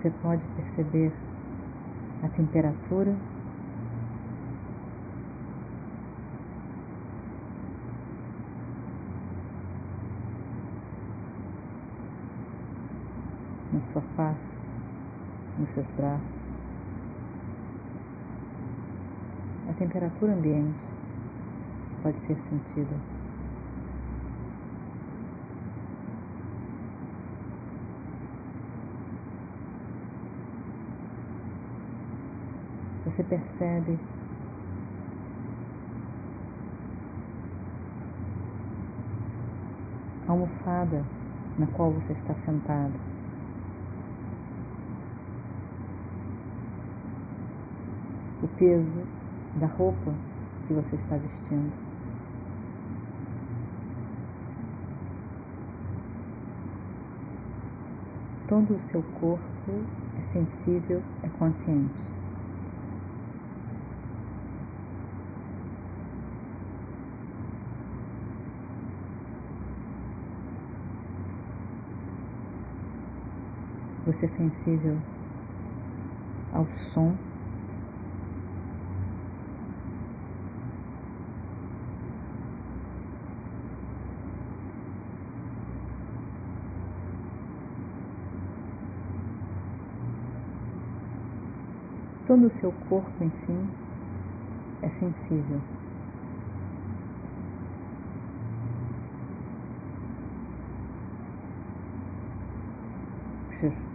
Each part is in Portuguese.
Você pode perceber a temperatura na sua face, nos seus braços. A temperatura ambiente pode ser sentida. Você percebe a almofada na qual você está sentado. O peso da roupa que você está vestindo. Todo o seu corpo é sensível, é consciente. Você é sensível ao som. Todo o seu corpo, enfim, é sensível.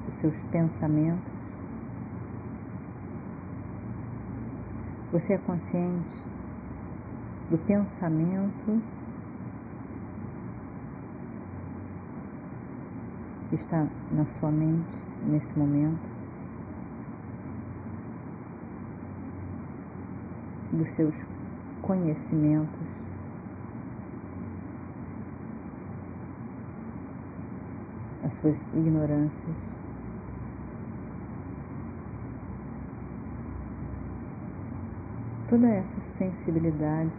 Os seus pensamentos. Você é consciente do pensamento que está na sua mente nesse momento. dos seus conhecimentos. As suas ignorâncias. Toda essa sensibilidade,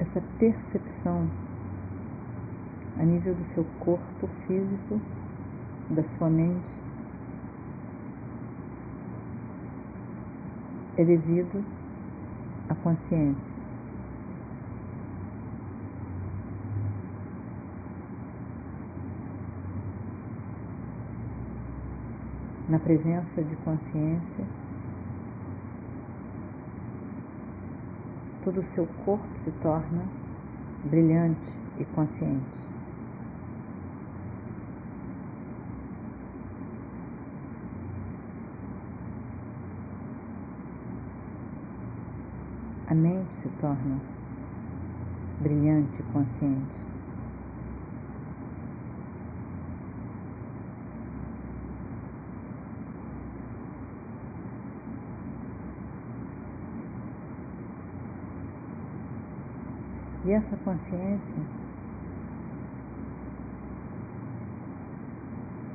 essa percepção a nível do seu corpo físico, da sua mente, é devido à consciência. Na presença de consciência, todo o seu corpo se torna brilhante e consciente. a mente se torna brilhante e consciente. E essa consciência,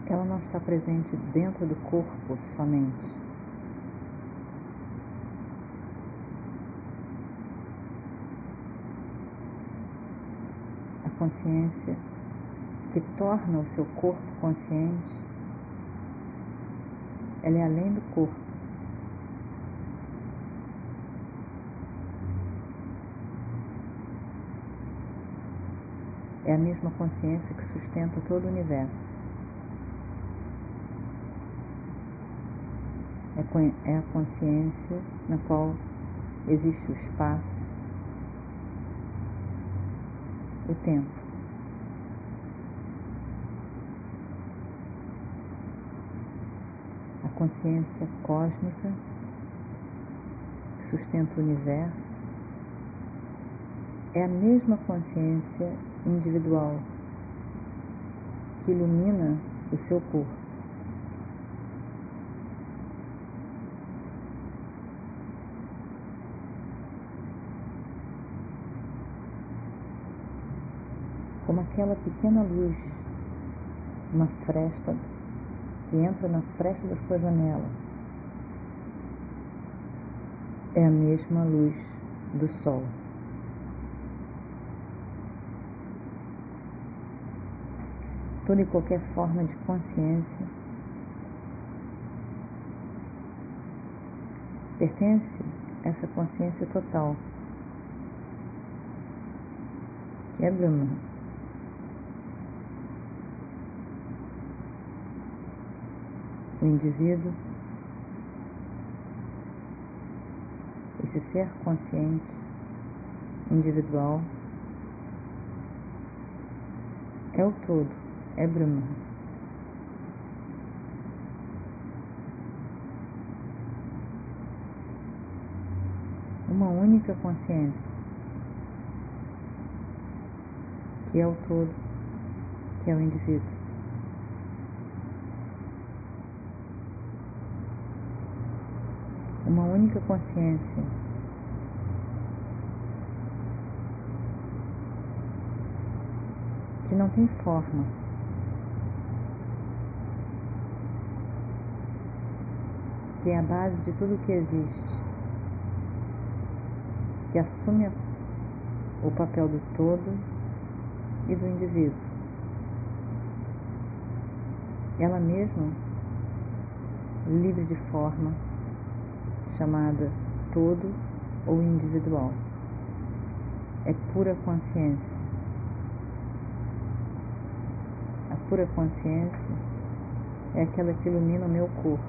ela não está presente dentro do corpo somente. consciência que torna o seu corpo consciente, ela é além do corpo. É a mesma consciência que sustenta todo o universo. É, é a consciência na qual existe o espaço, o tempo. A consciência cósmica que sustenta o universo é a mesma consciência individual que ilumina o seu corpo. Como aquela pequena luz, uma fresta que entra na fresta da sua janela, é a mesma luz do sol. Toda e qualquer forma de consciência pertence a essa consciência total, que é Brahma. O indivíduo, esse ser consciente, individual, é o todo é Brahma. Uma única consciência, que é o todo, que é o indivíduo. Uma única consciência que não tem forma. Que é a base de tudo que existe, que assume o papel do todo e do indivíduo. Ela mesma, livre de forma, chamada todo ou individual. É pura consciência. A pura consciência é aquela que ilumina o meu corpo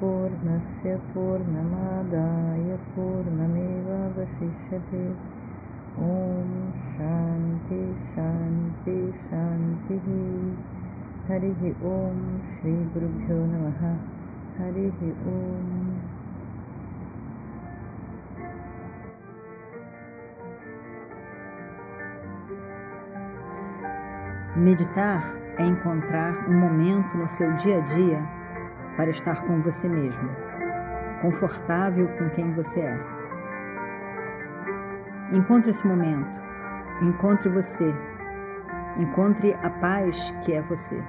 पूर्णस्य पूर्णमादाय पूर्णमेवावशिष्यते ॐ शान्ति शान्ति शान्तिः हरिः ॐ श्रीगुरुभ्यो नमः हरिः ॐ Meditar é encontrar um momento no seu dia a dia para estar com você mesmo, confortável com quem você é. Encontre esse momento, encontre você, encontre a paz que é você.